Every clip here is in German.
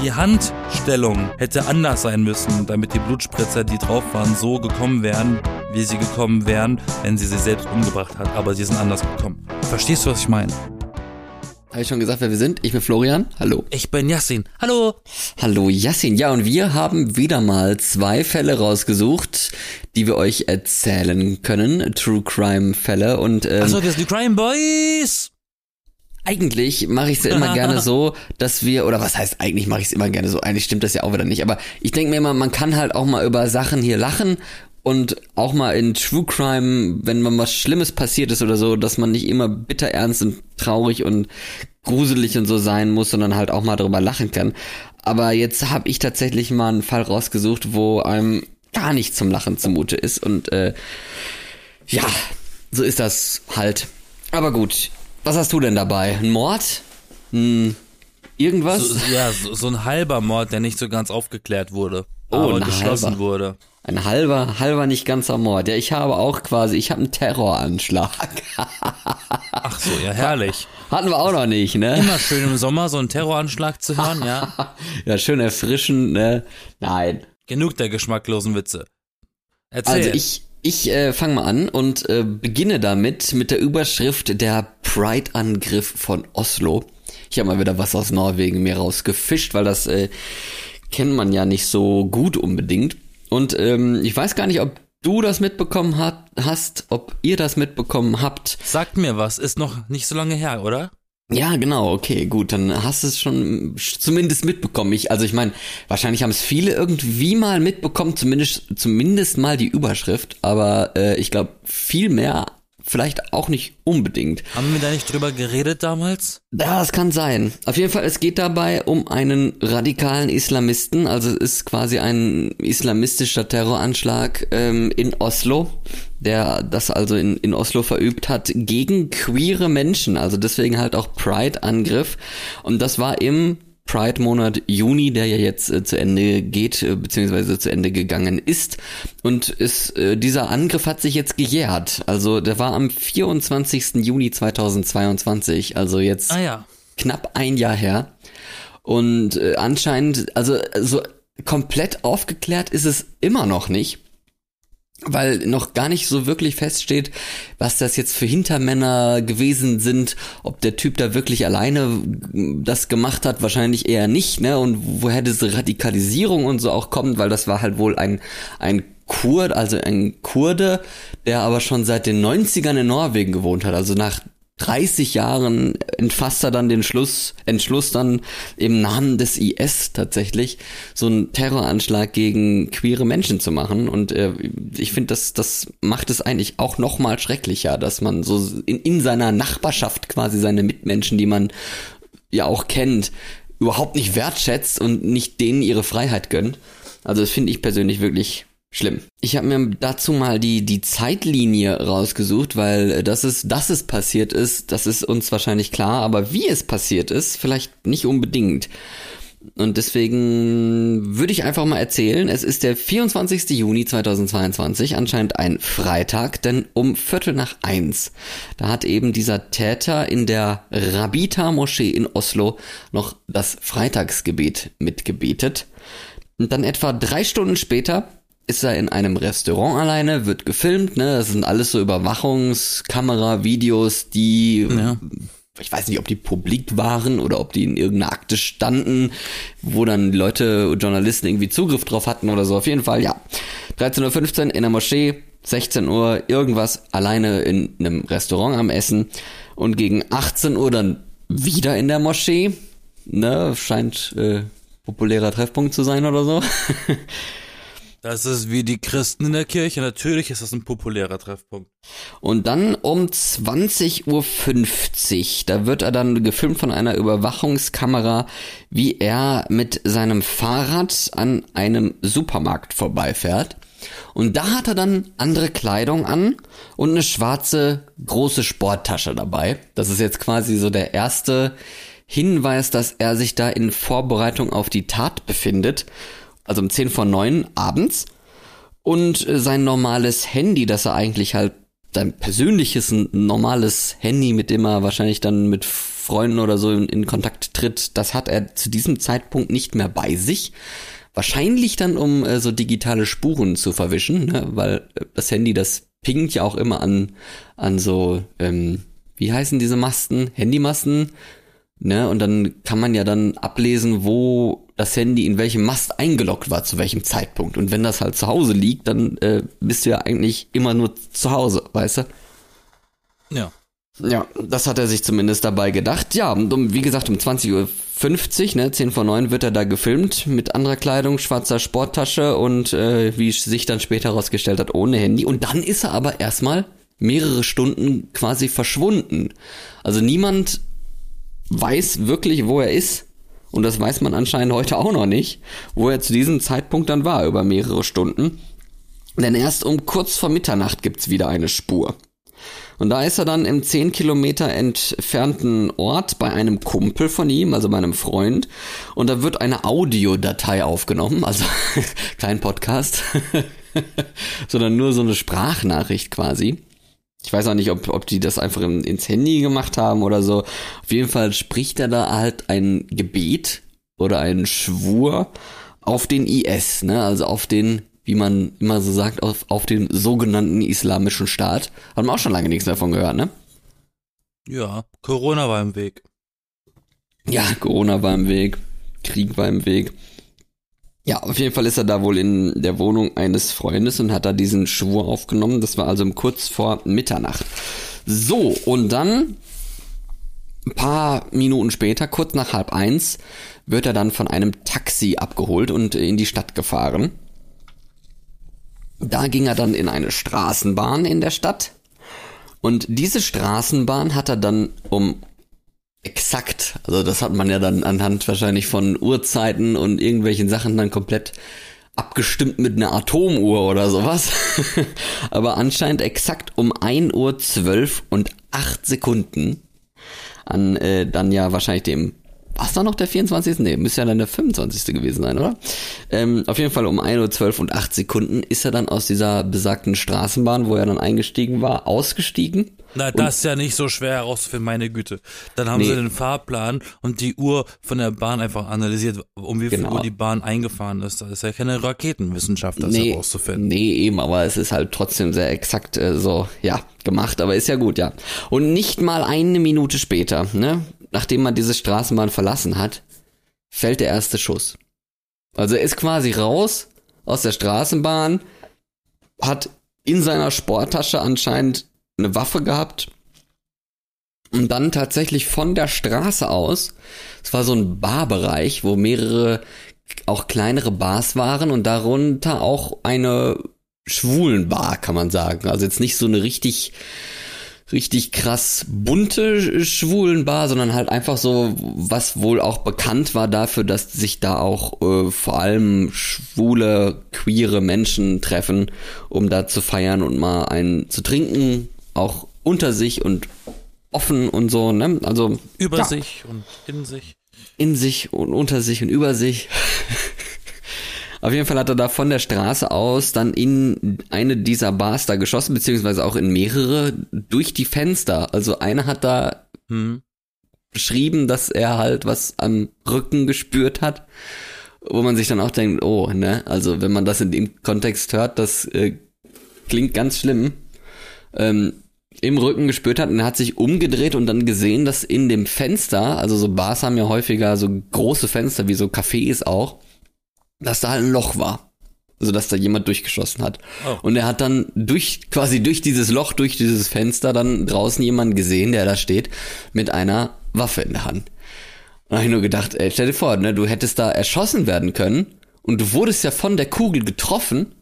Die Handstellung hätte anders sein müssen, damit die Blutspritzer, die drauf waren, so gekommen wären, wie sie gekommen wären, wenn sie sie selbst umgebracht hat. Aber sie sind anders gekommen. Verstehst du, was ich meine? Habe ich schon gesagt, wer wir sind? Ich bin Florian. Hallo. Ich bin Yassin. Hallo. Hallo Yassin. Ja, und wir haben wieder mal zwei Fälle rausgesucht, die wir euch erzählen können. True Crime Fälle und ähm, Achso, wir sind die Crime Boys. Eigentlich mache ich es immer gerne so, dass wir, oder was heißt eigentlich mache ich es immer gerne so, eigentlich stimmt das ja auch wieder nicht, aber ich denke mir immer, man kann halt auch mal über Sachen hier lachen und auch mal in True Crime, wenn man was Schlimmes passiert ist oder so, dass man nicht immer bitter ernst und traurig und gruselig und so sein muss, sondern halt auch mal darüber lachen kann. Aber jetzt habe ich tatsächlich mal einen Fall rausgesucht, wo einem gar nicht zum Lachen zumute ist und äh, ja, so ist das halt. Aber gut, was hast du denn dabei? Ein Mord? Ein irgendwas? So, ja, so, so ein halber Mord, der nicht so ganz aufgeklärt wurde. Oh, aber ein geschlossen halber. wurde. Ein halber, halber nicht ganzer Mord. Ja, ich habe auch quasi, ich habe einen Terroranschlag. Ach so, ja, herrlich. Hatten wir auch noch nicht, ne? Immer schön im Sommer so einen Terroranschlag zu hören, ja. Ja, schön erfrischend, ne? Nein. Genug der geschmacklosen Witze. Erzähl. Also ich, ich äh, fange mal an und äh, beginne damit mit der Überschrift der Pride-Angriff von Oslo. Ich habe mal wieder was aus Norwegen mir rausgefischt, weil das äh, kennt man ja nicht so gut unbedingt. Und ähm, ich weiß gar nicht, ob du das mitbekommen hat, hast, ob ihr das mitbekommen habt. Sagt mir was, ist noch nicht so lange her, oder? Ja, genau, okay, gut, dann hast du es schon zumindest mitbekommen. Ich, also ich meine, wahrscheinlich haben es viele irgendwie mal mitbekommen, zumindest, zumindest mal die Überschrift, aber äh, ich glaube, viel mehr vielleicht auch nicht unbedingt. Haben wir da nicht drüber geredet damals? Ja, das kann sein. Auf jeden Fall, es geht dabei um einen radikalen Islamisten, also es ist quasi ein islamistischer Terroranschlag ähm, in Oslo, der das also in, in Oslo verübt hat gegen queere Menschen, also deswegen halt auch Pride-Angriff. Und das war im Pride-Monat Juni, der ja jetzt äh, zu Ende geht, äh, beziehungsweise zu Ende gegangen ist. Und ist, äh, dieser Angriff hat sich jetzt gejährt. Also der war am 24. Juni 2022, also jetzt Ah ja. knapp ein Jahr her. Und äh, anscheinend, also so komplett aufgeklärt ist es immer noch nicht. Weil noch gar nicht so wirklich feststeht, was das jetzt für Hintermänner gewesen sind, ob der Typ da wirklich alleine das gemacht hat, wahrscheinlich eher nicht, ne? Und woher diese Radikalisierung und so auch kommt, weil das war halt wohl ein, ein Kurd, also ein Kurde, der aber schon seit den 90ern in Norwegen gewohnt hat, also nach 30 Jahren entfasst er dann den Schluss, Entschluss dann im Namen des IS tatsächlich so einen Terroranschlag gegen queere Menschen zu machen und äh, ich finde das das macht es eigentlich auch noch mal schrecklicher, dass man so in, in seiner Nachbarschaft quasi seine Mitmenschen, die man ja auch kennt, überhaupt nicht wertschätzt und nicht denen ihre Freiheit gönnt. Also das finde ich persönlich wirklich schlimm. Ich habe mir dazu mal die die Zeitlinie rausgesucht, weil äh, das ist, dass es passiert ist, das ist uns wahrscheinlich klar, aber wie es passiert ist, vielleicht nicht unbedingt. Und deswegen würde ich einfach mal erzählen, es ist der 24. Juni 2022, anscheinend ein Freitag, denn um Viertel nach eins, da hat eben dieser Täter in der Rabita-Moschee in Oslo noch das Freitagsgebet mitgebetet. Und dann etwa drei Stunden später ist er in einem Restaurant alleine, wird gefilmt, ne? Das sind alles so Überwachungskamera, Videos, die Ja. ich weiß nicht, ob die publik waren oder ob die in irgendeiner Akte standen, wo dann Leute, Journalisten irgendwie Zugriff drauf hatten oder so. Auf jeden Fall, ja. 13.15 Uhr in der Moschee, 16 Uhr irgendwas, alleine in einem Restaurant am Essen und gegen 18 Uhr dann wieder in der Moschee. Ne, scheint äh, populärer Treffpunkt zu sein oder so. Das ist wie die Christen in der Kirche. Natürlich ist das ein populärer Treffpunkt. Und dann um 20.50 Uhr, da wird er dann gefilmt von einer Überwachungskamera, wie er mit seinem Fahrrad an einem Supermarkt vorbeifährt. Und da hat er dann andere Kleidung an und eine schwarze große Sporttasche dabei. Das ist jetzt quasi so der erste Hinweis, dass er sich da in Vorbereitung auf die Tat befindet. Also um 10 vor 9 abends. Und äh, sein normales Handy, das er eigentlich halt sein persönliches, normales Handy, mit dem er wahrscheinlich dann mit Freunden oder so in, in Kontakt tritt, das hat er zu diesem Zeitpunkt nicht mehr bei sich. Wahrscheinlich dann, um äh, so digitale Spuren zu verwischen, ne? weil äh, das Handy, das pingt ja auch immer an, an so, ähm, wie heißen diese Masten? Handymasten? Ne? Und dann kann man ja dann ablesen, wo das Handy in welchem Mast eingeloggt war, zu welchem Zeitpunkt. Und wenn das halt zu Hause liegt, dann äh, bist du ja eigentlich immer nur zu Hause, weißt du? Ja. Ja, das hat er sich zumindest dabei gedacht. Ja, um, wie gesagt, um 20.50 Uhr, ne, 10 vor 9 wird er da gefilmt mit anderer Kleidung, schwarzer Sporttasche und äh, wie sich dann später herausgestellt hat, ohne Handy. Und dann ist er aber erstmal mehrere Stunden quasi verschwunden. Also niemand weiß wirklich, wo er ist. Und das weiß man anscheinend heute auch noch nicht, wo er zu diesem Zeitpunkt dann war, über mehrere Stunden. Denn erst um kurz vor Mitternacht gibt's wieder eine Spur. Und da ist er dann im 10 Kilometer entfernten Ort bei einem Kumpel von ihm, also bei einem Freund. Und da wird eine Audiodatei aufgenommen, also kein Podcast, sondern nur so eine Sprachnachricht quasi. Ich weiß auch nicht, ob, ob die das einfach in, ins Handy gemacht haben oder so. Auf jeden Fall spricht er da halt ein Gebet oder einen Schwur auf den IS, ne? Also auf den, wie man immer so sagt, auf, auf den sogenannten islamischen Staat. Hat man auch schon lange nichts davon gehört, ne? Ja, Corona war im Weg. Ja, Corona war im Weg. Krieg war im Weg. Ja, auf jeden Fall ist er da wohl in der Wohnung eines Freundes und hat da diesen Schwur aufgenommen. Das war also kurz vor Mitternacht. So, und dann ein paar Minuten später, kurz nach halb eins, wird er dann von einem Taxi abgeholt und in die Stadt gefahren. Da ging er dann in eine Straßenbahn in der Stadt. Und diese Straßenbahn hat er dann um exakt. Also das hat man ja dann anhand wahrscheinlich von Uhrzeiten und irgendwelchen Sachen dann komplett abgestimmt mit einer Atomuhr oder sowas. Aber anscheinend exakt um 1 Uhr 12 und 8 Sekunden an äh, dann ja wahrscheinlich dem was da noch der 24. Nee, müsste ja dann der 25. gewesen sein, oder? Ähm, auf jeden Fall um 1 Uhr 12 und 8 Sekunden ist er dann aus dieser besagten Straßenbahn, wo er dann eingestiegen war, ausgestiegen na, das ist ja nicht so schwer herauszufinden, meine Güte. Dann haben nee. sie den Fahrplan und die Uhr von der Bahn einfach analysiert, um wie viel genau. Uhr die Bahn eingefahren ist. Das ist ja keine Raketenwissenschaft, das nee, herauszufinden. Nee, eben, aber es ist halt trotzdem sehr exakt äh, so, ja, gemacht, aber ist ja gut, ja. Und nicht mal eine Minute später, ne, nachdem man diese Straßenbahn verlassen hat, fällt der erste Schuss. Also er ist quasi raus aus der Straßenbahn, hat in seiner Sporttasche anscheinend eine Waffe gehabt und dann tatsächlich von der Straße aus, es war so ein Barbereich, wo mehrere auch kleinere Bars waren und darunter auch eine schwulen Bar, kann man sagen. Also jetzt nicht so eine richtig richtig krass bunte schwulen Bar, sondern halt einfach so, was wohl auch bekannt war dafür, dass sich da auch äh, vor allem schwule, queere Menschen treffen, um da zu feiern und mal einen zu trinken auch unter sich und offen und so, ne? Also über ja. sich und in sich. In sich und unter sich und über sich. Auf jeden Fall hat er da von der Straße aus dann in eine dieser Bars da geschossen, beziehungsweise auch in mehrere durch die Fenster. Also einer hat da hm. beschrieben, dass er halt was am Rücken gespürt hat, wo man sich dann auch denkt, oh, ne, also wenn man das in dem Kontext hört, das äh, klingt ganz schlimm. Ähm, im Rücken gespürt hat und er hat sich umgedreht und dann gesehen, dass in dem Fenster, also so Bars haben ja häufiger so große Fenster, wie so Cafés auch, dass da halt ein Loch war. Also dass da jemand durchgeschossen hat. Oh. Und er hat dann durch, quasi durch dieses Loch, durch dieses Fenster dann draußen jemanden gesehen, der da steht, mit einer Waffe in der Hand. Und da habe ich nur gedacht, ey, stell dir vor, ne, du hättest da erschossen werden können und du wurdest ja von der Kugel getroffen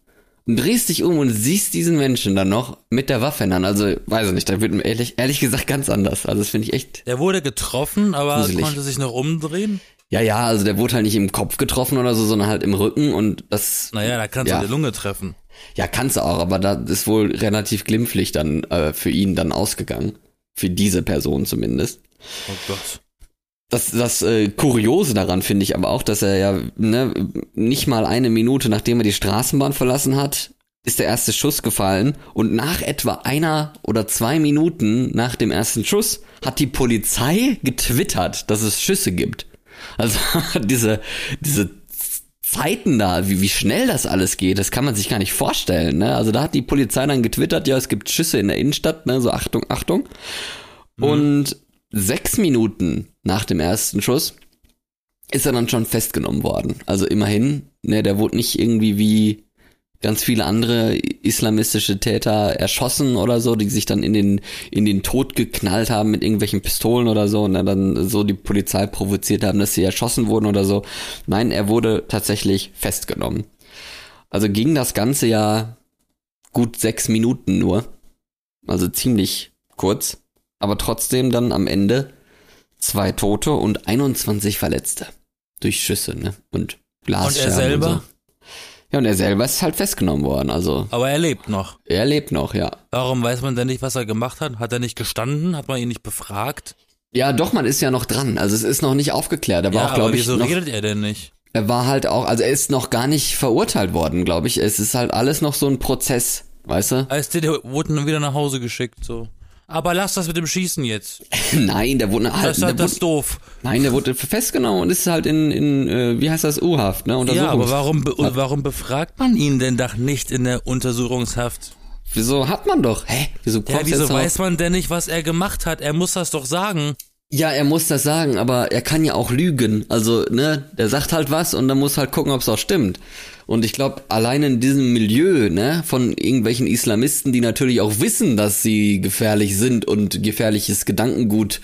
und drehst dich um und siehst diesen Menschen dann noch mit der Waffe in der Hand. Also, weiß ich nicht, da wird mir ehrlich, ehrlich gesagt ganz anders. Also, das finde ich echt. Der wurde getroffen, aber gruselig. konnte sich noch umdrehen? Ja, ja, also der wurde halt nicht im Kopf getroffen oder so, sondern halt im Rücken und das. Naja, da kannst ja. du die Lunge treffen. Ja, kannst du auch, aber da ist wohl relativ glimpflich dann äh, für ihn dann ausgegangen. Für diese Person zumindest. Oh Gott. Das, das äh, Kuriose daran finde ich aber auch, dass er ja ne, nicht mal eine Minute, nachdem er die Straßenbahn verlassen hat, ist der erste Schuss gefallen und nach etwa einer oder zwei Minuten nach dem ersten Schuss hat die Polizei getwittert, dass es Schüsse gibt. Also diese, diese Zeiten da, wie, wie schnell das alles geht, das kann man sich gar nicht vorstellen. Ne? Also da hat die Polizei dann getwittert, ja, es gibt Schüsse in der Innenstadt, ne? so Achtung, Achtung. Mhm. Und sechs Minuten nach dem ersten Schuss ist er dann schon festgenommen worden. Also immerhin, ne, der wurde nicht irgendwie wie ganz viele andere islamistische Täter erschossen oder so, die sich dann in den in den Tod geknallt haben mit irgendwelchen Pistolen oder so und dann so die Polizei provoziert haben, dass sie erschossen wurden oder so. Nein, er wurde tatsächlich festgenommen. Also ging das ganze ja gut sechs Minuten nur, also ziemlich kurz, aber trotzdem dann am Ende zwei Tote und 21 Verletzte durch Schüsse ne? und Glasscherben. Und er selber? Und so. Ja, und er selber ist halt festgenommen worden, also. Aber er lebt noch. Er lebt noch, ja. Warum weiß man denn nicht, was er gemacht hat? Hat er nicht gestanden? Hat man ihn nicht befragt? Ja, doch, man ist ja noch dran. Also es ist noch nicht aufgeklärt. Er war ja, auch, glaube ich. Wieso noch, redet er denn nicht? Er war halt auch, also er ist noch gar nicht verurteilt worden, glaube ich. Es ist halt alles noch so ein Prozess, weißt du? Als der, der wurde dann wieder nach Hause geschickt, so. Aber lass das mit dem Schießen jetzt. Nein, der wurde halt. Das ist halt das wurde, doof. Nein, der wurde festgenommen und ist halt in, in äh, wie heißt das, U-Haft, ne? Ja, aber warum, warum befragt man ihn denn doch nicht in der Untersuchungshaft? Wieso hat man doch? Hä? Wieso kommt ja, wieso weiß man denn nicht, was er gemacht hat? Er muss das doch sagen. Ja, er muss das sagen, aber er kann ja auch lügen. Also, ne, der sagt halt was und dann muss halt gucken, ob es auch stimmt. Und ich glaube, allein in diesem Milieu, ne, von irgendwelchen Islamisten, die natürlich auch wissen, dass sie gefährlich sind und gefährliches Gedankengut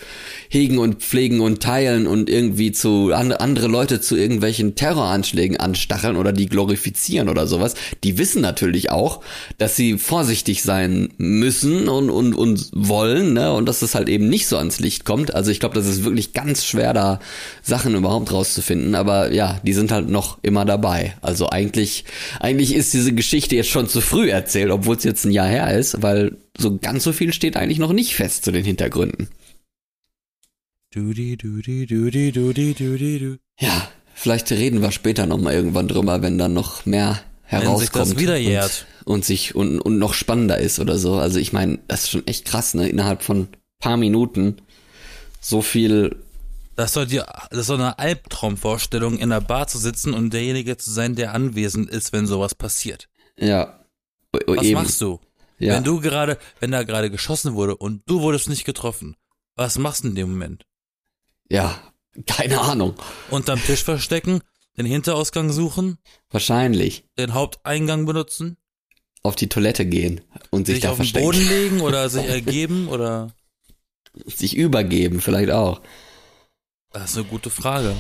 hegen und pflegen und teilen und irgendwie zu andere Leute zu irgendwelchen Terroranschlägen anstacheln oder die glorifizieren oder sowas, die wissen natürlich auch, dass sie vorsichtig sein müssen und, und, und wollen, ne, und dass das halt eben nicht so ans Licht kommt. Also ich glaube, das ist wirklich ganz schwer, da Sachen überhaupt rauszufinden, aber ja, die sind halt noch immer dabei. Also eigentlich eigentlich, eigentlich ist diese Geschichte jetzt schon zu früh erzählt, obwohl es jetzt ein Jahr her ist, weil so ganz so viel steht eigentlich noch nicht fest zu den Hintergründen. Dudi, dudi, dudi, dudi, dudi, du. Ja, vielleicht reden wir später nochmal irgendwann drüber, wenn dann noch mehr herauskommt. Wenn sich wieder jährt. Und, und sich, und, und noch spannender ist oder so. Also ich meine, das ist schon echt krass, ne? Innerhalb von paar Minuten so viel das soll dir, das ist so eine Albtraumvorstellung, in der Bar zu sitzen und derjenige zu sein, der anwesend ist, wenn sowas passiert. Ja. O Was eben. machst du? Ja. Wenn du gerade, wenn da gerade geschossen wurde und du wurdest nicht getroffen, was machst du in dem Moment? Ja, keine Ahnung. Unterm Tisch verstecken, den Hinterausgang suchen? Wahrscheinlich. Den Haupteingang benutzen? Auf die Toilette gehen und sich, sich da auf verstecken. Sich auf den Boden legen oder sich ergeben oder? Sich übergeben, vielleicht auch. Das ist eine gute Frage.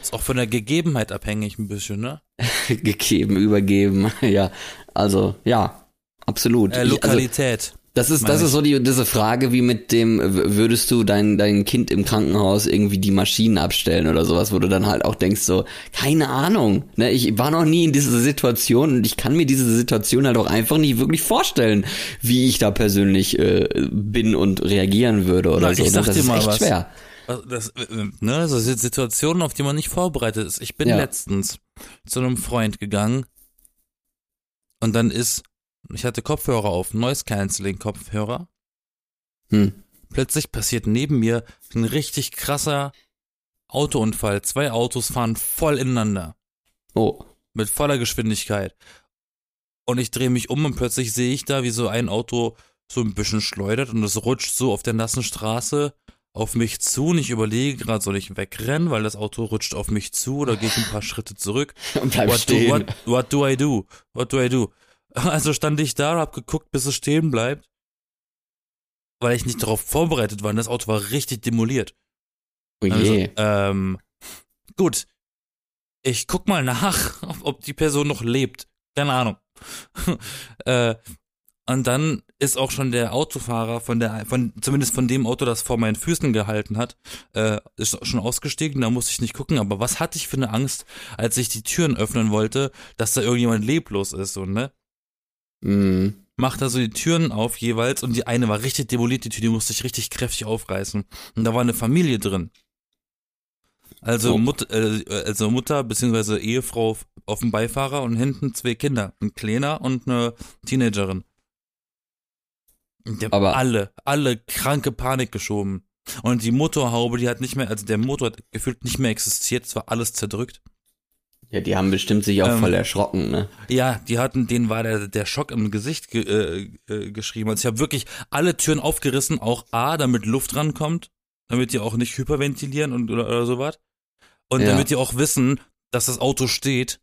Ist auch von der Gegebenheit abhängig ein bisschen, ne? Gegeben, übergeben, ja. Also, ja, absolut. Äh, Lokalität. Ich, also, das ist, das ist so die, diese Frage, wie mit dem, würdest du dein, dein Kind im Krankenhaus irgendwie die Maschinen abstellen oder sowas, wo du dann halt auch denkst so, keine Ahnung, ne, ich war noch nie in dieser Situation und ich kann mir diese Situation halt auch einfach nicht wirklich vorstellen, wie ich da persönlich äh, bin und reagieren würde oder Na, so. Ich sag das dir mal ist echt was. schwer. Das, ne, das sind Situationen, auf die man nicht vorbereitet ist. Ich bin ja. letztens zu einem Freund gegangen und dann ist, ich hatte Kopfhörer auf, Noise Cancelling Kopfhörer. Hm. Plötzlich passiert neben mir ein richtig krasser Autounfall. Zwei Autos fahren voll ineinander. Oh. Mit voller Geschwindigkeit. Und ich drehe mich um und plötzlich sehe ich da, wie so ein Auto so ein bisschen schleudert und es rutscht so auf der nassen Straße auf mich zu und ich überlege gerade, soll ich wegrennen, weil das Auto rutscht auf mich zu oder gehe ich ein paar Schritte zurück? Und bleib what stehen. Do, what, what do I do? What do I do? Also stand ich da hab geguckt, bis es stehen bleibt, weil ich nicht darauf vorbereitet war und das Auto war richtig demoliert. Oh je. Also, ähm, gut, ich guck mal nach, ob die Person noch lebt. Keine Ahnung. äh, und dann ist auch schon der Autofahrer von der, von, zumindest von dem Auto, das vor meinen Füßen gehalten hat, äh, ist schon ausgestiegen, da musste ich nicht gucken, aber was hatte ich für eine Angst, als ich die Türen öffnen wollte, dass da irgendjemand leblos ist, so, ne? Mhm. Macht also die Türen auf jeweils und die eine war richtig demoliert, die Tür, die musste ich richtig kräftig aufreißen. Und da war eine Familie drin. Also, oh. Mut, äh, also Mutter bzw. Ehefrau auf dem Beifahrer und hinten zwei Kinder, ein Kleiner und eine Teenagerin. Aber alle, alle kranke Panik geschoben. Und die Motorhaube, die hat nicht mehr, also der Motor hat gefühlt nicht mehr existiert, es war alles zerdrückt. Ja, die haben bestimmt sich auch ähm, voll erschrocken, ne? Ja, die hatten, denen war der, der Schock im Gesicht ge, äh, äh, geschrieben. Also ich habe wirklich alle Türen aufgerissen, auch A, damit Luft rankommt, damit die auch nicht hyperventilieren und oder, oder sowas. Und ja. damit die auch wissen, dass das Auto steht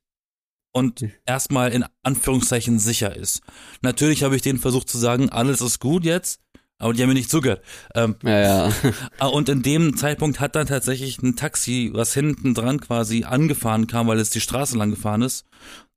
und hm. erstmal in Anführungszeichen sicher ist. Natürlich habe ich denen versucht zu sagen, alles ist gut jetzt, aber die haben mir nicht zugehört. Ähm, ja, ja. Ah, und in dem Zeitpunkt hat dann tatsächlich ein Taxi, was hinten dran quasi angefahren kam, weil es die Straße lang gefahren ist.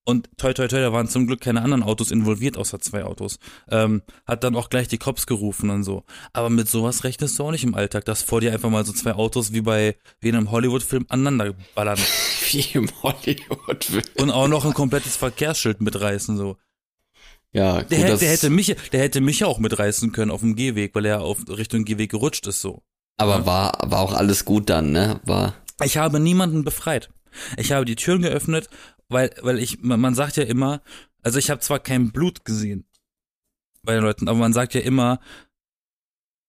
Und toi toi toi, da waren zum Glück keine anderen Autos involviert, außer zwei Autos. Ähm, hat dann auch gleich die Cops gerufen und so. Aber mit sowas rechnest du auch nicht im Alltag, dass vor dir einfach mal so zwei Autos wie bei wie in einem Hollywood-Film aneinander ballern. Wie im Hollywood-Film. Und auch noch ein komplettes Verkehrsschild mitreißen, so. Ja, gut, der, der hätte mich, der hätte mich auch mitreißen können auf dem Gehweg, weil er auf Richtung Gehweg gerutscht ist so. Aber ja. war, war auch alles gut dann, ne? War. Ich habe niemanden befreit. Ich habe die Türen geöffnet, weil, weil ich, man sagt ja immer, also ich habe zwar kein Blut gesehen bei den Leuten, aber man sagt ja immer,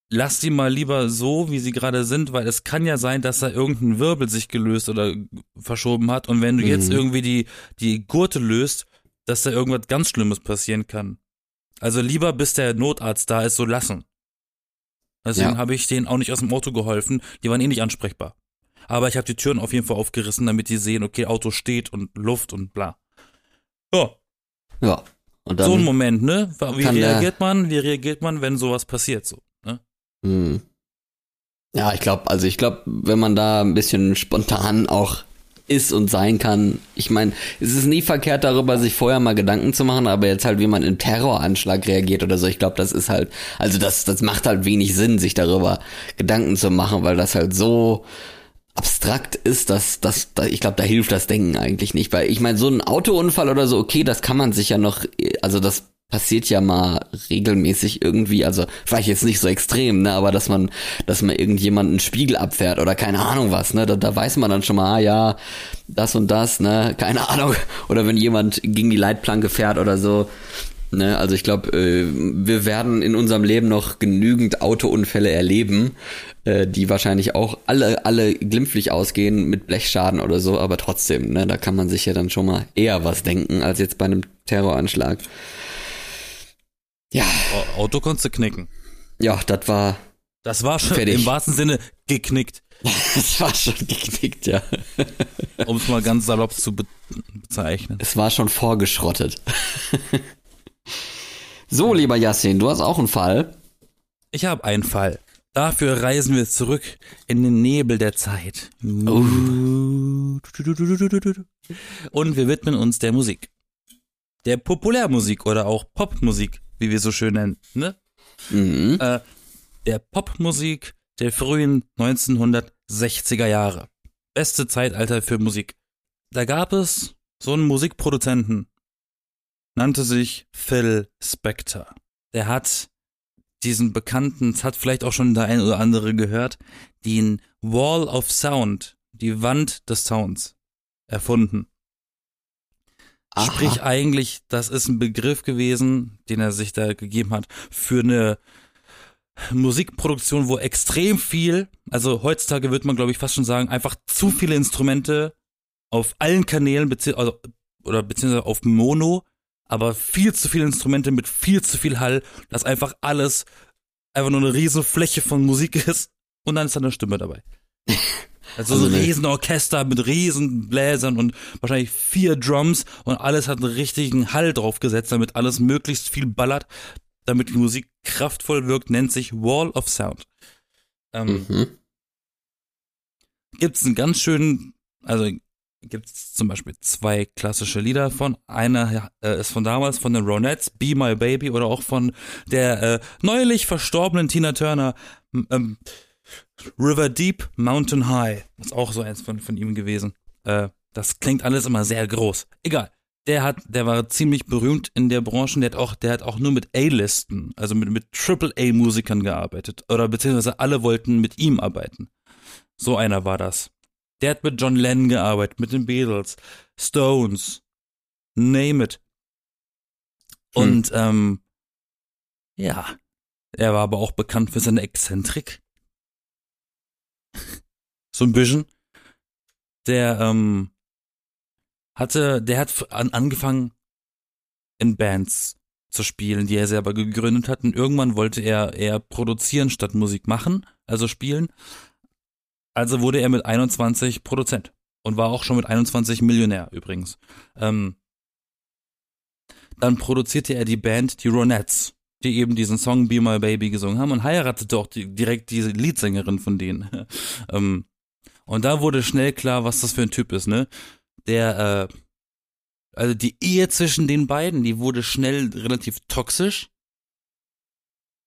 lass die mal lieber so, wie sie gerade sind, weil es kann ja sein, dass da irgendein Wirbel sich gelöst oder verschoben hat und wenn du mhm. jetzt irgendwie die, die Gurte löst, dass da irgendwas ganz Schlimmes passieren kann. Also lieber bis der Notarzt da ist, so lassen. Deswegen ja. habe ich denen auch nicht aus dem Auto geholfen. Die waren eh nicht ansprechbar. Aber ich habe die Türen auf jeden Fall aufgerissen, damit die sehen, okay, Auto steht und Luft und bla. Ja. Ja. Und dann so ein Moment, ne? Wie reagiert man? Wie reagiert man, wenn sowas passiert so? Ne? Hm. Ja, ich glaube, also ich glaube, wenn man da ein bisschen spontan auch ist und sein kann. Ich meine, es ist nie verkehrt darüber, sich vorher mal Gedanken zu machen, aber jetzt halt, wie man im Terroranschlag reagiert oder so, ich glaube, das ist halt, also das, das macht halt wenig Sinn, sich darüber Gedanken zu machen, weil das halt so abstrakt ist, dass das, ich glaube, da hilft das Denken eigentlich nicht, weil ich meine, so ein Autounfall oder so, okay, das kann man sich ja noch, also das passiert ja mal regelmäßig irgendwie, also vielleicht jetzt nicht so extrem, ne, aber dass man, dass man irgendjemanden Spiegel abfährt oder keine Ahnung was, ne, da, da weiß man dann schon mal, ah, ja, das und das, ne, keine Ahnung, oder wenn jemand gegen die Leitplanke fährt oder so, ne, also ich glaube, äh, wir werden in unserem Leben noch genügend Autounfälle erleben, äh, die wahrscheinlich auch alle, alle glimpflich ausgehen mit Blechschaden oder so, aber trotzdem, ne, da kann man sich ja dann schon mal eher was denken als jetzt bei einem Terroranschlag. Ja. Auto konntest du knicken. Ja, das war. Das war schon fertig. im wahrsten Sinne geknickt. das war schon geknickt, ja. um es mal ganz salopp zu be bezeichnen. Es war schon vorgeschrottet. so, lieber Yassin, du hast auch einen Fall. Ich habe einen Fall. Dafür reisen wir zurück in den Nebel der Zeit. Oh. Und wir widmen uns der Musik. Der Populärmusik oder auch Popmusik wie wir so schön nennen, ne? Mhm. Äh, der Popmusik der frühen 1960er Jahre. Beste Zeitalter für Musik. Da gab es so einen Musikproduzenten, nannte sich Phil Spector. Der hat diesen bekannten, das hat vielleicht auch schon der ein oder andere gehört, den Wall of Sound, die Wand des Sounds, erfunden. Aha. Sprich eigentlich, das ist ein Begriff gewesen, den er sich da gegeben hat, für eine Musikproduktion, wo extrem viel, also heutzutage wird man glaube ich fast schon sagen, einfach zu viele Instrumente auf allen Kanälen bezieh also, oder beziehungsweise auf Mono, aber viel zu viele Instrumente mit viel zu viel Hall, dass einfach alles einfach nur eine riesen Fläche von Musik ist und dann ist da eine Stimme dabei. Also, also so ein Riesenorchester mit riesen Bläsern und wahrscheinlich vier Drums und alles hat einen richtigen Hall draufgesetzt, damit alles möglichst viel ballert, damit die Musik kraftvoll wirkt, nennt sich Wall of Sound. Ähm, mhm. Gibt's einen ganz schönen, also gibt's zum Beispiel zwei klassische Lieder von. Einer äh, ist von damals von den Ronettes, Be My Baby, oder auch von der äh, neulich verstorbenen Tina Turner, ähm, River Deep, Mountain High. ist auch so eins von, von ihm gewesen. Äh, das klingt alles immer sehr groß. Egal. Der hat, der war ziemlich berühmt in der Branche. Der hat auch, der hat auch nur mit A-Listen, also mit, mit Triple-A-Musikern gearbeitet. Oder beziehungsweise alle wollten mit ihm arbeiten. So einer war das. Der hat mit John Lennon gearbeitet, mit den Beatles, Stones, name it. Hm. Und ähm, ja, er war aber auch bekannt für seine Exzentrik. so ein bisschen. Der ähm, hatte, der hat an, angefangen in Bands zu spielen, die er selber gegründet hat. Und irgendwann wollte er eher produzieren statt Musik machen, also spielen. Also wurde er mit 21 Produzent und war auch schon mit 21 Millionär übrigens. Ähm, dann produzierte er die Band die Ronettes, die eben diesen Song Be My Baby gesungen haben und heiratete auch die, direkt diese Leadsängerin von denen. ähm, und da wurde schnell klar, was das für ein Typ ist, ne? Der, äh, also die Ehe zwischen den beiden, die wurde schnell relativ toxisch.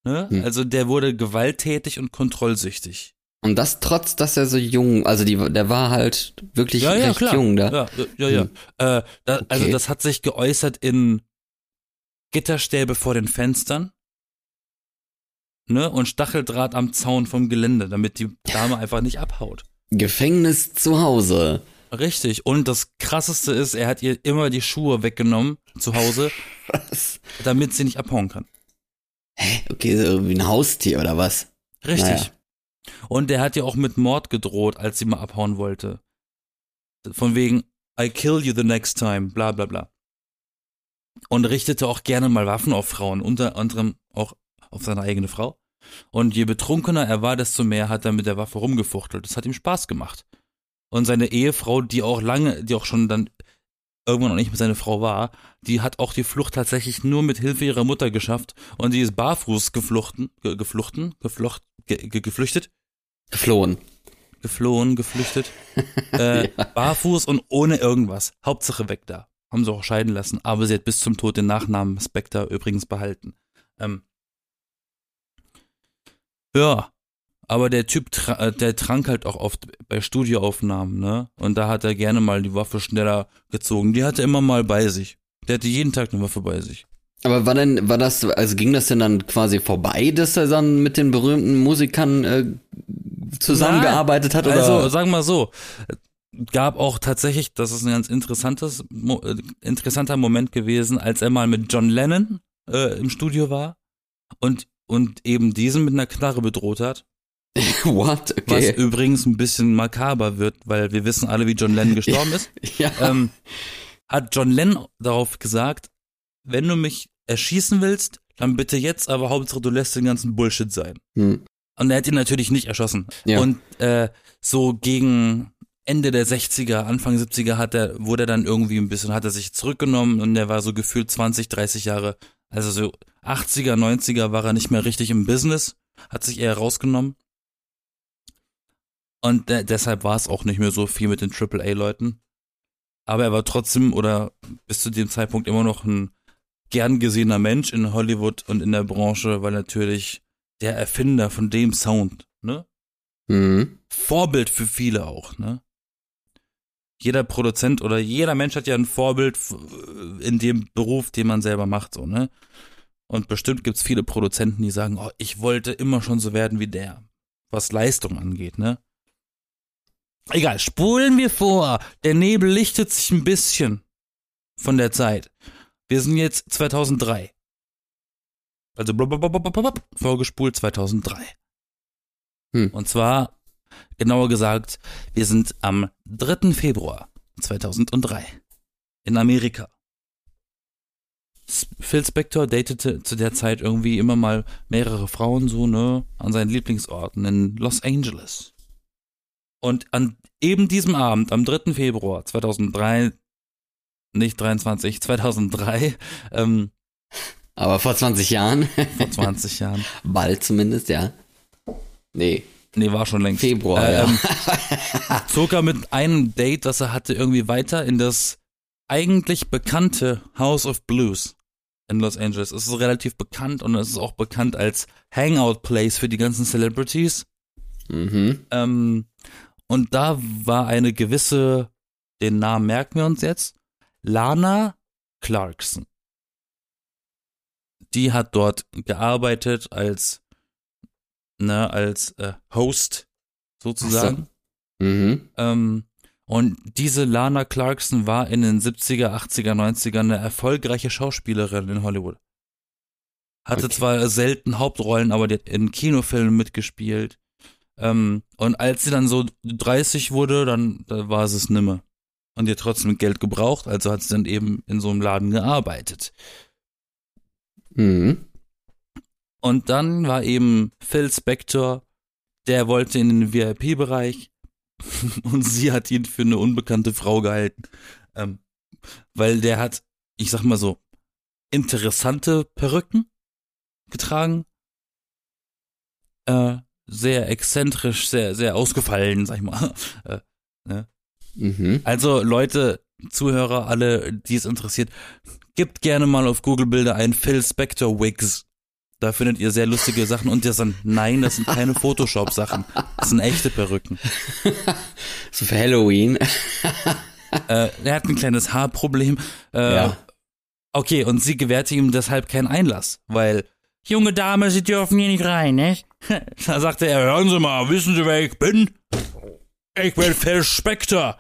Ne? Hm. Also der wurde gewalttätig und kontrollsüchtig. Und das trotz, dass er so jung, also die, der war halt wirklich ja, ja, recht klar. jung da. Ja, ja, ja. Hm. Äh, da, okay. Also das hat sich geäußert in Gitterstäbe vor den Fenstern, ne, und Stacheldraht am Zaun vom Gelände, damit die Dame einfach nicht abhaut. Gefängnis zu Hause. Richtig. Und das krasseste ist, er hat ihr immer die Schuhe weggenommen zu Hause, was? damit sie nicht abhauen kann. Hä? Okay, so wie ein Haustier oder was? Richtig. Naja. Und er hat ja auch mit Mord gedroht, als sie mal abhauen wollte. Von wegen, I kill you the next time, bla bla bla. Und richtete auch gerne mal Waffen auf Frauen, unter anderem auch auf seine eigene Frau. Und je betrunkener er war, desto mehr hat er mit der Waffe rumgefuchtelt. Das hat ihm Spaß gemacht. Und seine Ehefrau, die auch lange, die auch schon dann irgendwann noch nicht mehr seine Frau war, die hat auch die Flucht tatsächlich nur mit Hilfe ihrer Mutter geschafft und die ist barfuß gefluchten, ge, gefluchten, geflocht, ge, ge, geflüchtet. Geflohen. Geflohen, geflüchtet. äh, ja. Barfuß und ohne irgendwas. Hauptsache weg da. Haben sie auch scheiden lassen, aber sie hat bis zum Tod den Nachnamen Spectre übrigens behalten. Ähm, ja, aber der Typ, äh, der trank halt auch oft bei Studioaufnahmen, ne? Und da hat er gerne mal die Waffe schneller gezogen. Die hatte immer mal bei sich. Der hatte jeden Tag eine Waffe bei sich. Aber war denn, war das, also ging das denn dann quasi vorbei, dass er dann mit den berühmten Musikern äh, zusammengearbeitet hat? Oder? Also, sagen wir mal so, gab auch tatsächlich, das ist ein ganz interessantes, äh, interessanter Moment gewesen, als er mal mit John Lennon äh, im Studio war und, und eben diesen mit einer Knarre bedroht hat. What? Okay. Was übrigens ein bisschen makaber wird, weil wir wissen alle, wie John Lennon gestorben ist. ja. Ähm, hat John Lennon darauf gesagt, wenn du mich erschießen willst, dann bitte jetzt, aber Hauptsache du lässt den ganzen Bullshit sein. Hm. Und er hat ihn natürlich nicht erschossen. Ja. Und äh, so gegen Ende der 60er, Anfang 70er hat er, wurde er dann irgendwie ein bisschen, hat er sich zurückgenommen und er war so gefühlt 20, 30 Jahre, also so 80er, 90er war er nicht mehr richtig im Business, hat sich eher rausgenommen. Und de deshalb war es auch nicht mehr so viel mit den AAA-Leuten. Aber er war trotzdem oder bis zu dem Zeitpunkt immer noch ein gern gesehener Mensch in Hollywood und in der Branche, weil natürlich der Erfinder von dem Sound, ne? Mhm. Vorbild für viele auch, ne? Jeder Produzent oder jeder Mensch hat ja ein Vorbild in dem Beruf, den man selber macht, so, ne? Und bestimmt gibt's viele Produzenten, die sagen, oh, ich wollte immer schon so werden wie der, was Leistung angeht, ne? Egal, spulen wir vor. Der Nebel lichtet sich ein bisschen von der Zeit. Wir sind jetzt 2003. Also vorgespult 2003. Hm. Und zwar, genauer gesagt, wir sind am 3. Februar 2003 in Amerika. Phil Spector datete zu der Zeit irgendwie immer mal mehrere Frauen so, ne, an seinen Lieblingsorten in Los Angeles. Und an eben diesem Abend, am 3. Februar 2003, nicht 23, 2003, ähm, aber vor 20 Jahren. Vor 20 Jahren. Bald zumindest, ja. Nee. Nee, war schon längst. Februar, äh, ähm, ja. zog er mit einem Date, das er hatte, irgendwie weiter in das eigentlich bekannte House of Blues in Los Angeles. Es ist relativ bekannt und es ist auch bekannt als Hangout Place für die ganzen Celebrities. Mhm. Ähm, und da war eine gewisse, den Namen merken wir uns jetzt, Lana Clarkson. Die hat dort gearbeitet als, ne, als äh, Host sozusagen. So. Mhm. Ähm, Und diese Lana Clarkson war in den 70er, 80er, 90er eine erfolgreiche Schauspielerin in Hollywood. Hatte okay. zwar selten Hauptrollen, aber die hat in Kinofilmen mitgespielt. Ähm, und als sie dann so 30 wurde, dann da war sie es nimmer. Und hat trotzdem Geld gebraucht, also hat sie dann eben in so einem Laden gearbeitet. Mhm. Und dann war eben Phil Spector, der wollte in den VIP-Bereich und sie hat ihn für eine unbekannte Frau gehalten. Ähm, weil der hat, ich sag mal so, interessante Perücken getragen. Äh, sehr exzentrisch, sehr, sehr ausgefallen, sag ich mal. Äh, ne? mhm. Also Leute, Zuhörer, alle, die es interessiert, gebt gerne mal auf Google Bilder ein Phil Spector Wigs. Da findet ihr sehr lustige Sachen und das sind, nein, das sind keine Photoshop-Sachen. Das sind echte Perücken. so für Halloween. äh, er hat ein kleines Haarproblem. Äh, ja. Okay, und sie gewährte ihm deshalb keinen Einlass, weil, junge Dame, Sie dürfen hier nicht rein, nicht? da sagte er, hören Sie mal, wissen Sie, wer ich bin? Ich bin Phil Spector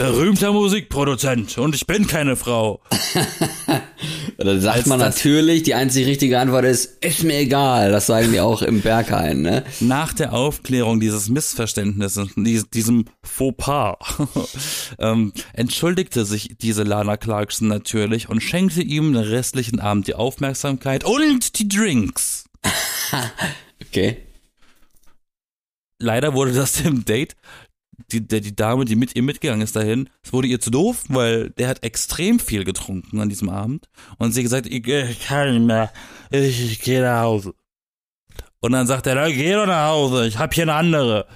berühmter Musikproduzent und ich bin keine Frau. Dann sagt Als man natürlich, die einzig richtige Antwort ist, ist mir egal. Das sagen die auch im Berghain, ne? Nach der Aufklärung dieses Missverständnisses, diesem Fauxpas, ähm, entschuldigte sich diese Lana Clarkson natürlich und schenkte ihm den restlichen Abend die Aufmerksamkeit und die Drinks. Okay. Leider wurde das dem Date die, die, die Dame, die mit ihr mitgegangen ist dahin, es wurde ihr zu doof, weil der hat extrem viel getrunken an diesem Abend. Und sie gesagt, ich, ich kann nicht mehr, ich, ich gehe nach Hause. Und dann sagt er, geh doch nach Hause, ich hab hier eine andere.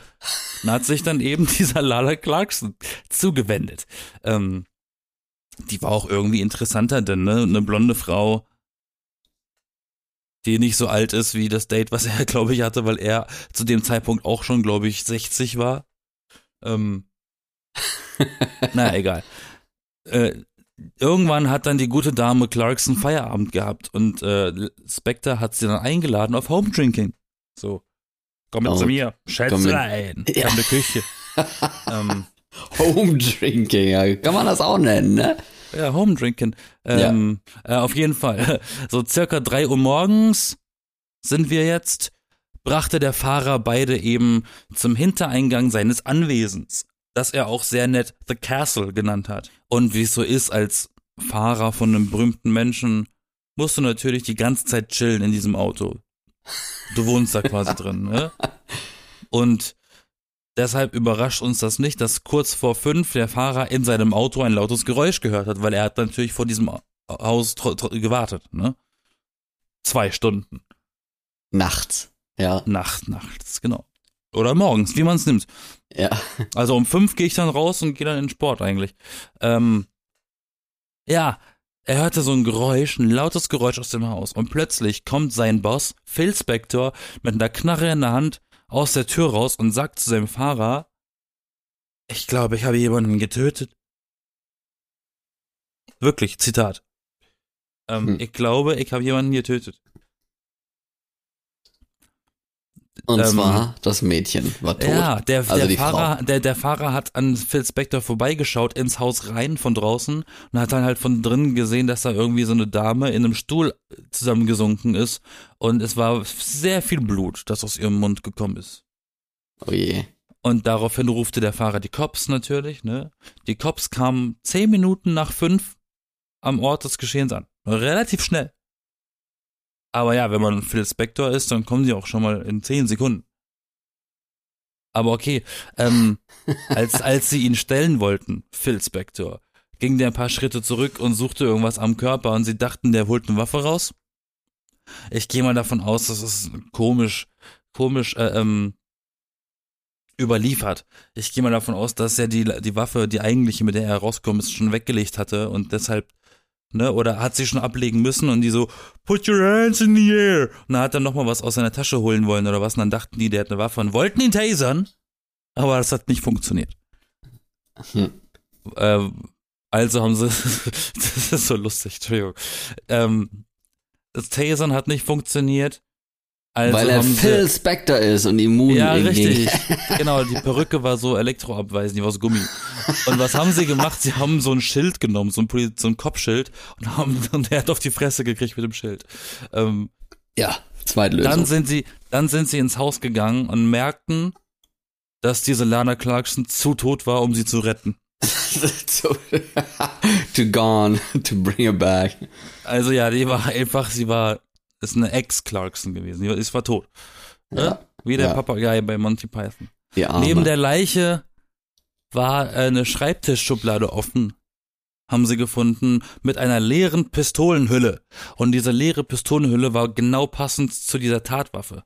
Und hat sich dann eben dieser Lala Clarkson zugewendet. Ähm, die war auch irgendwie interessanter, denn ne, eine blonde Frau, die nicht so alt ist wie das Date, was er, glaube ich, hatte, weil er zu dem Zeitpunkt auch schon, glaube ich, 60 war. Ähm, naja, egal. Äh, irgendwann hat dann die gute Dame Clarkson Feierabend gehabt und äh, Spectre hat sie dann eingeladen auf Home Drinking. So, komm mit oh, zu mir, Schätzlein, ja. in der Küche. ähm, Home Drinking, kann man das auch nennen, ne? Ja, Home Drinking. Ähm, ja. äh, auf jeden Fall. So circa drei Uhr morgens sind wir jetzt brachte der Fahrer beide eben zum Hintereingang seines Anwesens, das er auch sehr nett The Castle genannt hat. Und wie es so ist als Fahrer von einem berühmten Menschen, musst du natürlich die ganze Zeit chillen in diesem Auto. Du wohnst da quasi drin, ne? Und deshalb überrascht uns das nicht, dass kurz vor fünf der Fahrer in seinem Auto ein lautes Geräusch gehört hat, weil er hat natürlich vor diesem Haus gewartet, ne? Zwei Stunden. Nachts. Ja. Nacht, nachts, genau. Oder morgens, wie man es nimmt. Ja. Also um fünf gehe ich dann raus und gehe dann in den Sport eigentlich. Ähm, ja, er hörte so ein Geräusch, ein lautes Geräusch aus dem Haus und plötzlich kommt sein Boss, Phil Spector, mit einer Knarre in der Hand aus der Tür raus und sagt zu seinem Fahrer, ich glaube, ich habe jemanden getötet. Wirklich, Zitat. Ähm, hm. Ich glaube, ich habe jemanden getötet. Und ähm, zwar das Mädchen war tot. Ja, der, also der Fahrer, der, der Fahrer hat an Phil Spector vorbeigeschaut ins Haus rein von draußen und hat dann halt von drinnen gesehen, dass da irgendwie so eine Dame in einem Stuhl zusammengesunken ist und es war sehr viel Blut, das aus ihrem Mund gekommen ist. Oh je. Und daraufhin rufte der Fahrer die Cops natürlich, ne? Die Cops kamen zehn Minuten nach fünf am Ort des Geschehens an. Relativ schnell. Aber ja, wenn man Phil Spector ist, dann kommen sie auch schon mal in zehn Sekunden. Aber okay, ähm, als, als sie ihn stellen wollten, Phil Spector, ging der ein paar Schritte zurück und suchte irgendwas am Körper und sie dachten, der holt eine Waffe raus. Ich gehe mal davon aus, dass es komisch, komisch, äh, ähm, überliefert. Ich gehe mal davon aus, dass er die, die Waffe, die eigentliche, mit der er rauskommt, ist, schon weggelegt hatte und deshalb ne, oder hat sie schon ablegen müssen und die so, put your hands in the air. Und dann hat er nochmal was aus seiner Tasche holen wollen oder was und dann dachten die, der hat eine Waffe und wollten ihn tasern, aber das hat nicht funktioniert. Hm. Äh, also haben sie, das ist so lustig, Entschuldigung. Ähm, das Tasern hat nicht funktioniert Also Weil er Phil Spector ist und immun Ja, richtig. genau, die Perücke war so elektroabweisend, die war aus Gummi. Und was haben sie gemacht? Sie haben so ein Schild genommen, so ein, Poli so ein Kopfschild und haben und er hat auf die Fresse gekriegt mit dem Schild. Ähm, ja, Zweitlösung. Dann sind sie, dann sind sie ins Haus gegangen und merkten, dass diese Lana Clarkson zu tot war, um sie zu retten. to gone, to bring her back. Also ja, die war einfach, sie war ist eine Ex-Clarkson gewesen. Die ist war tot. Ne? Ja. Wie der ja. Papagei bei Monty Python. Neben der Leiche war eine Schreibtischschublade offen. Haben sie gefunden mit einer leeren Pistolenhülle. Und diese leere Pistolenhülle war genau passend zu dieser Tatwaffe.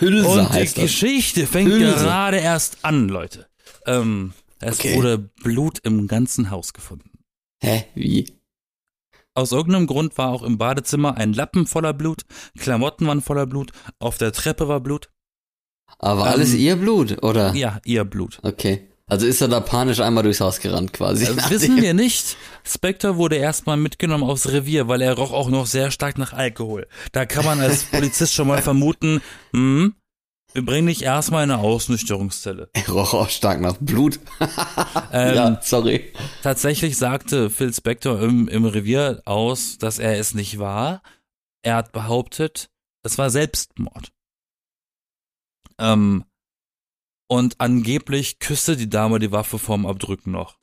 Hülse Und heißt die das. Geschichte fängt Hülse. gerade erst an, Leute. Ähm, es okay. wurde Blut im ganzen Haus gefunden. Hä? Wie? Aus irgendeinem Grund war auch im Badezimmer ein Lappen voller Blut, Klamotten waren voller Blut, auf der Treppe war Blut. Aber ähm, alles ihr Blut, oder? Ja, ihr Blut. Okay. Also ist er da panisch einmal durchs Haus gerannt quasi. Das wissen wir nicht. Spectre wurde erstmal mitgenommen aufs Revier, weil er roch auch noch sehr stark nach Alkohol. Da kann man als Polizist schon mal vermuten, hm, wir bringen dich erstmal in eine Ausnüchterungszelle. Er roch auch stark nach Blut. ähm, ja, sorry. Tatsächlich sagte Phil Spector im, im Revier aus, dass er es nicht war. Er hat behauptet, es war Selbstmord. Ähm, und angeblich küsste die Dame die Waffe vorm Abdrücken noch.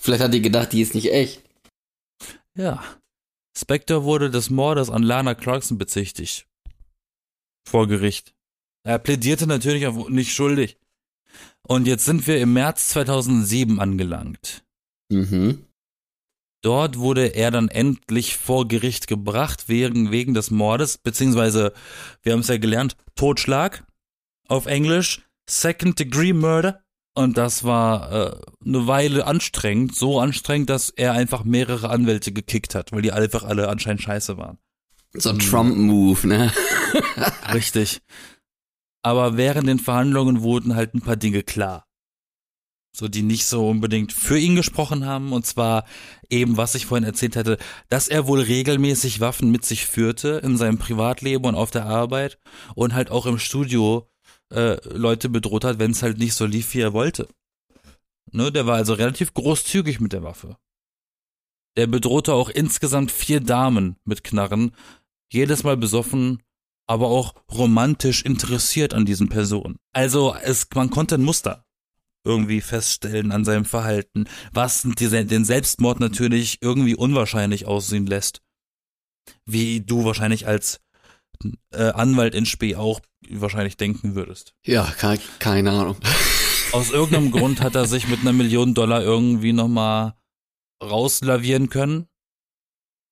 Vielleicht hat die gedacht, die ist nicht echt. Ja. Spector wurde des Mordes an Lana Clarkson bezichtigt vor Gericht. Er plädierte natürlich auf nicht schuldig. Und jetzt sind wir im März 2007 angelangt. Mhm. Dort wurde er dann endlich vor Gericht gebracht wegen, wegen des Mordes, beziehungsweise, wir haben es ja gelernt, Totschlag auf Englisch, Second Degree Murder. Und das war äh, eine Weile anstrengend, so anstrengend, dass er einfach mehrere Anwälte gekickt hat, weil die einfach alle anscheinend scheiße waren. So ein Trump-Move, ne? Richtig. Aber während den Verhandlungen wurden halt ein paar Dinge klar. So, die nicht so unbedingt für ihn gesprochen haben. Und zwar eben, was ich vorhin erzählt hatte, dass er wohl regelmäßig Waffen mit sich führte in seinem Privatleben und auf der Arbeit und halt auch im Studio äh, Leute bedroht hat, wenn es halt nicht so lief, wie er wollte. Ne, der war also relativ großzügig mit der Waffe. Der bedrohte auch insgesamt vier Damen mit Knarren jedes Mal besoffen, aber auch romantisch interessiert an diesen Personen. Also es, man konnte ein Muster irgendwie feststellen an seinem Verhalten, was den Selbstmord natürlich irgendwie unwahrscheinlich aussehen lässt. Wie du wahrscheinlich als äh, Anwalt in Spee auch wahrscheinlich denken würdest. Ja, keine, keine Ahnung. Aus irgendeinem Grund hat er sich mit einer Million Dollar irgendwie nochmal rauslavieren können.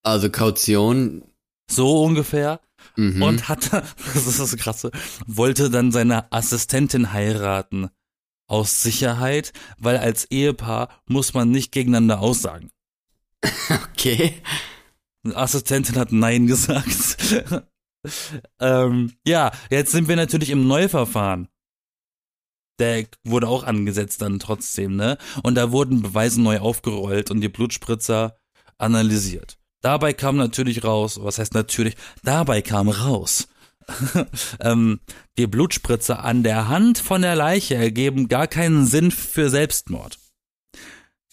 Also Kaution so ungefähr. Mhm. Und hatte, das ist das Krasse, wollte dann seine Assistentin heiraten. Aus Sicherheit, weil als Ehepaar muss man nicht gegeneinander aussagen. Okay. Die Assistentin hat Nein gesagt. ähm, ja, jetzt sind wir natürlich im Neuverfahren. Der wurde auch angesetzt dann trotzdem, ne? Und da wurden Beweise neu aufgerollt und die Blutspritzer analysiert. Dabei kam natürlich raus, was heißt natürlich, dabei kam raus, ähm, die Blutspritze an der Hand von der Leiche ergeben gar keinen Sinn für Selbstmord.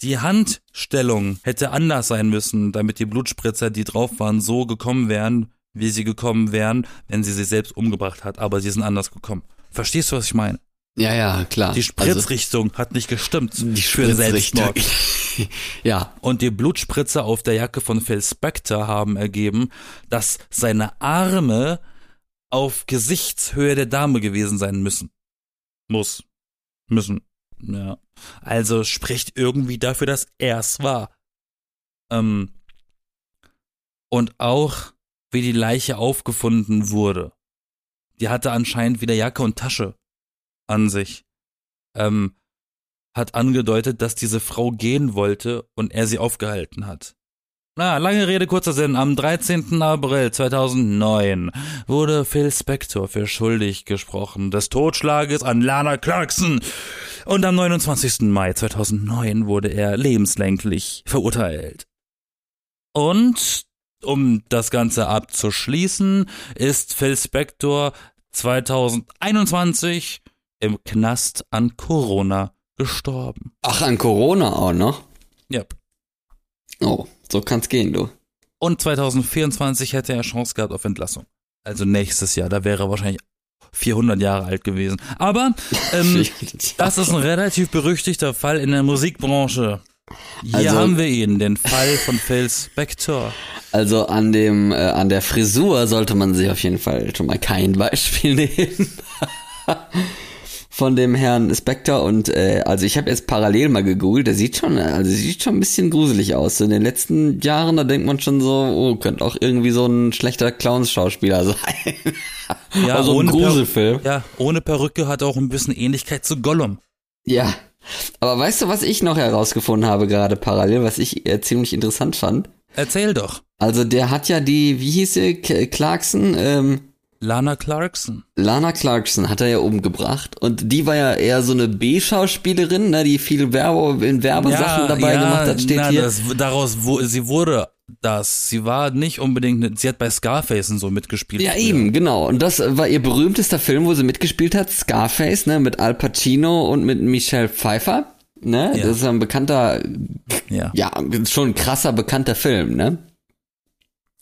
Die Handstellung hätte anders sein müssen, damit die Blutspritzer, die drauf waren, so gekommen wären, wie sie gekommen wären, wenn sie sie selbst umgebracht hat, aber sie sind anders gekommen. Verstehst du, was ich meine? Ja, ja, klar. Die also Spritzrichtung also, hat nicht gestimmt die für Selbstmord. ja. Und die Blutspritze auf der Jacke von Phil Spector haben ergeben, dass seine Arme auf Gesichtshöhe der Dame gewesen sein müssen. Muss. Müssen. Ja. Also spricht irgendwie dafür, dass er es war. Ähm, und auch, wie die Leiche aufgefunden wurde. Die hatte anscheinend wieder Jacke und Tasche an sich ähm, hat angedeutet, dass diese Frau gehen wollte und er sie aufgehalten hat. Na, lange Rede, kurzer Sinn. Am 13. April 2009 wurde Phil Spector für schuldig gesprochen des Totschlages an Lana Clarkson. Und am 29. Mai 2009 wurde er lebenslänglich verurteilt. Und um das Ganze abzuschließen, ist Phil Spector 2021 im Knast an Corona gestorben. Ach, an Corona auch noch? Ja. Oh, so kann's gehen, du. Und 2024 hätte er Chance gehabt auf Entlassung. Also nächstes Jahr, da wäre er wahrscheinlich 400 Jahre alt gewesen. Aber ähm, das ist ein relativ berüchtigter Fall in der Musikbranche. Hier also, haben wir ihn, den Fall von Phil Spector. Also an dem, äh, an der Frisur sollte man sich auf jeden Fall schon mal kein Beispiel nehmen. Von dem Herrn Spector und äh, also ich habe jetzt parallel mal gegoogelt, der sieht schon, also sieht schon ein bisschen gruselig aus. In den letzten Jahren, da denkt man schon so, oh, könnte auch irgendwie so ein schlechter Clowns-Schauspieler sein. Ja, also ohne ein Gruselfilm. Per ja, ohne Perücke hat auch ein bisschen Ähnlichkeit zu Gollum. Ja. Aber weißt du, was ich noch herausgefunden habe, gerade parallel, was ich äh, ziemlich interessant fand? Erzähl doch. Also der hat ja die, wie hieß sie, Clarkson, ähm, Lana Clarkson. Lana Clarkson hat er ja umgebracht und die war ja eher so eine B-Schauspielerin, ne, die viel Werbe in Werbesachen ja, dabei ja, gemacht hat, steht na, hier. Das, daraus, wo, sie wurde das. Sie war nicht unbedingt, sie hat bei Scarface und so mitgespielt. Ja, früher. eben, genau. Und das war ihr berühmtester Film, wo sie mitgespielt hat, Scarface, ne, mit Al Pacino und mit Michelle Pfeiffer. Ne? Ja. Das ist ein bekannter, ja. ja, schon ein krasser, bekannter Film, ne?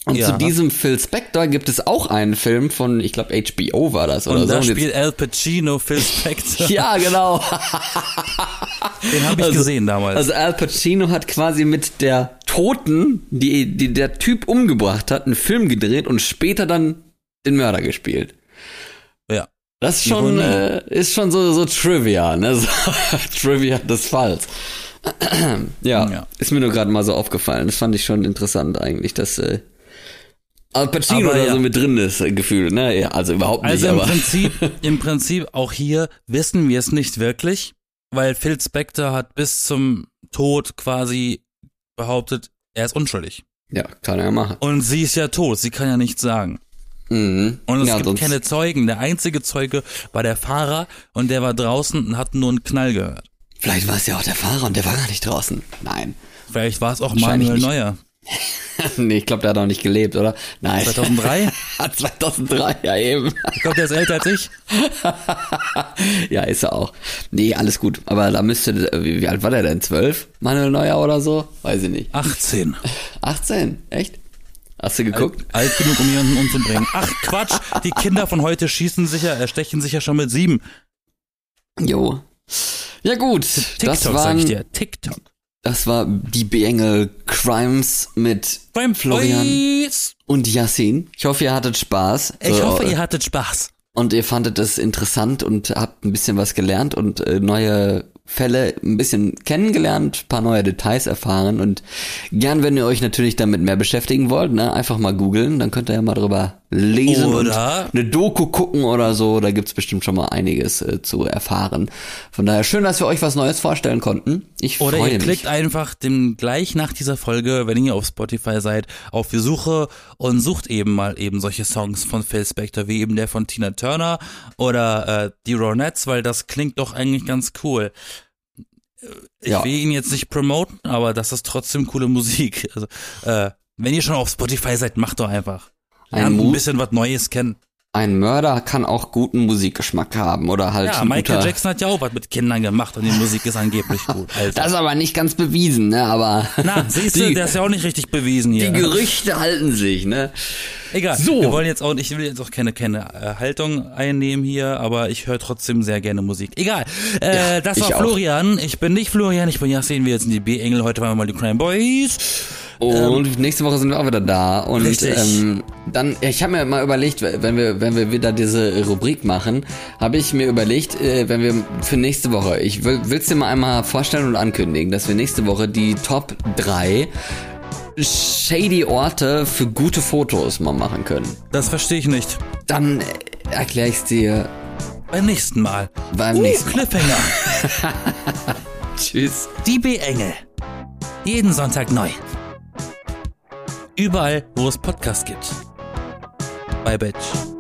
Und ja. zu diesem Phil Spector gibt es auch einen Film von, ich glaube, HBO war das oder und so. Da und spielt Al Pacino Phil Spector. ja, genau. Den habe ich also, gesehen damals. Also Al Pacino hat quasi mit der Toten, die, die der Typ umgebracht hat, einen Film gedreht und später dann den Mörder gespielt. Ja. Das ist schon, äh, ist schon so, so Trivia, ne? So, Trivia des Falls. ja, ja, ist mir nur gerade mal so aufgefallen. Das fand ich schon interessant eigentlich, dass äh, Al Pacino aber, da ja. so mit drin ist, Gefühl, ne? Also überhaupt nicht. Also im aber. Prinzip, im Prinzip auch hier wissen wir es nicht wirklich, weil Phil Spector hat bis zum Tod quasi behauptet, er ist unschuldig. Ja, kann er machen. Und sie ist ja tot, sie kann ja nichts sagen. Mhm. Und es ja, gibt keine Zeugen. Der einzige Zeuge war der Fahrer und der war draußen und hat nur einen Knall gehört. Vielleicht war es ja auch der Fahrer und der war gar nicht draußen. Nein. Vielleicht war es auch Manuel Neuer. nee, ich glaube, der hat auch nicht gelebt, oder? Nein. 2003? 2003, ja eben. Ich glaube, der ist älter als ich. ja, ist er auch. Nee, alles gut. Aber da müsste, wie, wie alt war der denn? 12? Manuel Neuer oder so? Weiß ich nicht. 18. 18? Echt? Hast du geguckt? Alt, alt genug, um jemanden umzubringen. Ach, Quatsch. Die Kinder von heute schießen sicher, erstechen sich ja schon mit sieben. Jo. Ja gut, TikTok, das waren, sag ich dir. TikTok. Das war die Beengel Crimes mit Crime Florian Boys. und Yassin. Ich hoffe, ihr hattet Spaß. Ich so, hoffe, ihr hattet Spaß. Und ihr fandet es interessant und habt ein bisschen was gelernt und äh, neue Fälle ein bisschen kennengelernt, paar neue Details erfahren und gern, wenn ihr euch natürlich damit mehr beschäftigen wollt, ne, einfach mal googeln, dann könnt ihr ja mal drüber lesen oder und eine Doku gucken oder so, da gibt's bestimmt schon mal einiges äh, zu erfahren. Von daher schön, dass wir euch was Neues vorstellen konnten. Ich freue mich. Oder ihr klickt einfach dem gleich nach dieser Folge, wenn ihr auf Spotify seid, auf die Suche und sucht eben mal eben solche Songs von Phil Spector, wie eben der von Tina Turner oder äh, die Ronettes, weil das klingt doch eigentlich ganz cool ich ja. will ihn jetzt nicht promoten, aber das ist trotzdem coole Musik. Also, äh, wenn ihr schon auf Spotify seid, macht doch einfach. Ein, ein bisschen was Neues kennen. Ein Mörder kann auch guten Musikgeschmack haben oder halt. Ja, Michael Jackson hat ja auch was mit Kindern gemacht und die Musik ist angeblich gut. Also. Das ist aber nicht ganz bewiesen, ne? Aber. Na, siehst du, der ist ja auch nicht richtig bewiesen hier. Die Gerüchte halten sich, ne? Egal. So. Wir wollen jetzt auch, ich will jetzt auch keine, keine äh, Haltung einnehmen hier, aber ich höre trotzdem sehr gerne Musik. Egal. Äh, ja, das war Florian. Ich bin nicht Florian, ich bin Yassin, wir jetzt in die B-Engel. Heute waren wir mal die Crime Boys. Und ähm, nächste Woche sind wir auch wieder da. Und ähm, dann, ich habe mir mal überlegt, wenn wir, wenn wir wieder diese Rubrik machen, habe ich mir überlegt, äh, wenn wir für nächste Woche, ich will es dir mal einmal vorstellen und ankündigen, dass wir nächste Woche die Top 3 shady Orte für gute Fotos mal machen können. Das verstehe ich nicht. Dann äh, erkläre ich es dir beim nächsten Mal. Beim uh, nächsten Mal. Cliffhanger. Tschüss. Die B-Engel. Jeden Sonntag neu. Überall, wo es Podcasts gibt. Bye, Bitch.